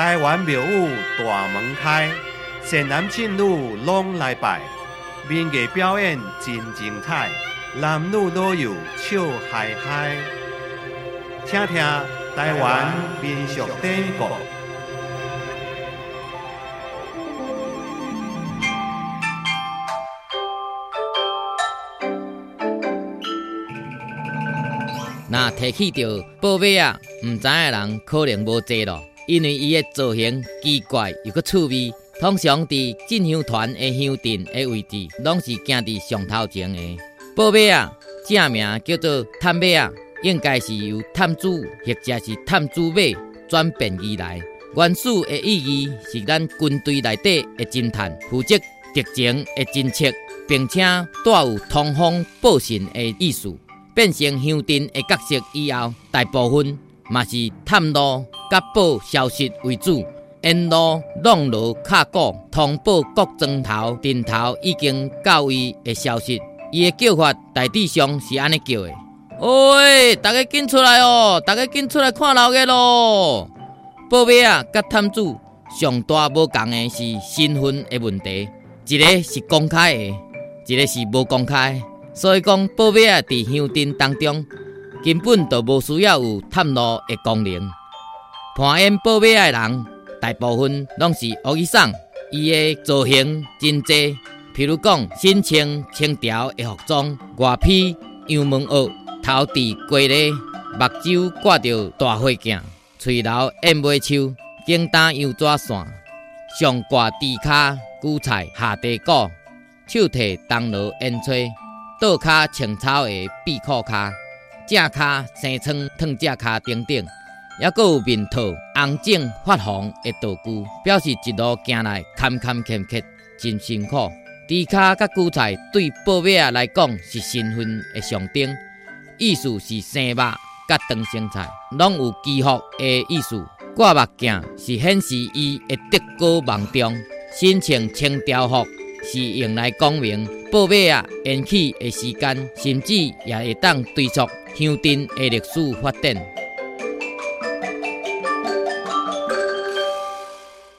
台湾庙宇大门开，善男信女拢来拜，民艺表演真精彩，男女老幼笑嗨嗨。听听台湾民俗典故。那提起着宝贝啊，毋知的人可能无济咯，因为伊的造型奇怪又阁趣味。通常伫进香团的香阵的位置，拢是行伫上头前的。宝贝啊，正名叫做探马啊，应该是由探主或者是探主马转变而来。原始的意义是咱军队内底的侦探，负责敌情的侦测，并且带有通风报信的意思。变成乡镇的角色以后，大部分嘛是探路、甲报消息为主，沿路笼络卡鼓，通报各庄头、镇头已经到位的消息。伊的叫法大致上是安尼叫的：喂，大家紧出来哦！大家紧出来看老爷咯！报尾啊，甲探主上大无共的是身份的问题，一个是公开的，一个是无公开。所以讲，报马啊，伫乡镇当中根本就无需要有探路的功能。攀演宝马的人，大部分拢是学医生，伊的造型真济，譬如讲，身穿青条的服装，外披羊毛袄，头戴龟笠，目睭挂着大花镜，喙留燕尾秋，颈担羊爪线，上挂地卡韭菜下地果，手提东罗烟吹。倒骹穿草的背裤骹，正骹生疮烫正骹等等，还佫有面套红肿发红的道具，表示一路行来坎坎坷坷，真辛苦。猪骹甲韭菜对宝马来讲是身份的象征，意思是生肉甲长生菜，拢有祈福的意思。挂目镜是显示伊的德高望重，身穿青条服。是用来讲明宝马啊延起的时间，甚至也会当追溯乡镇的历史发展。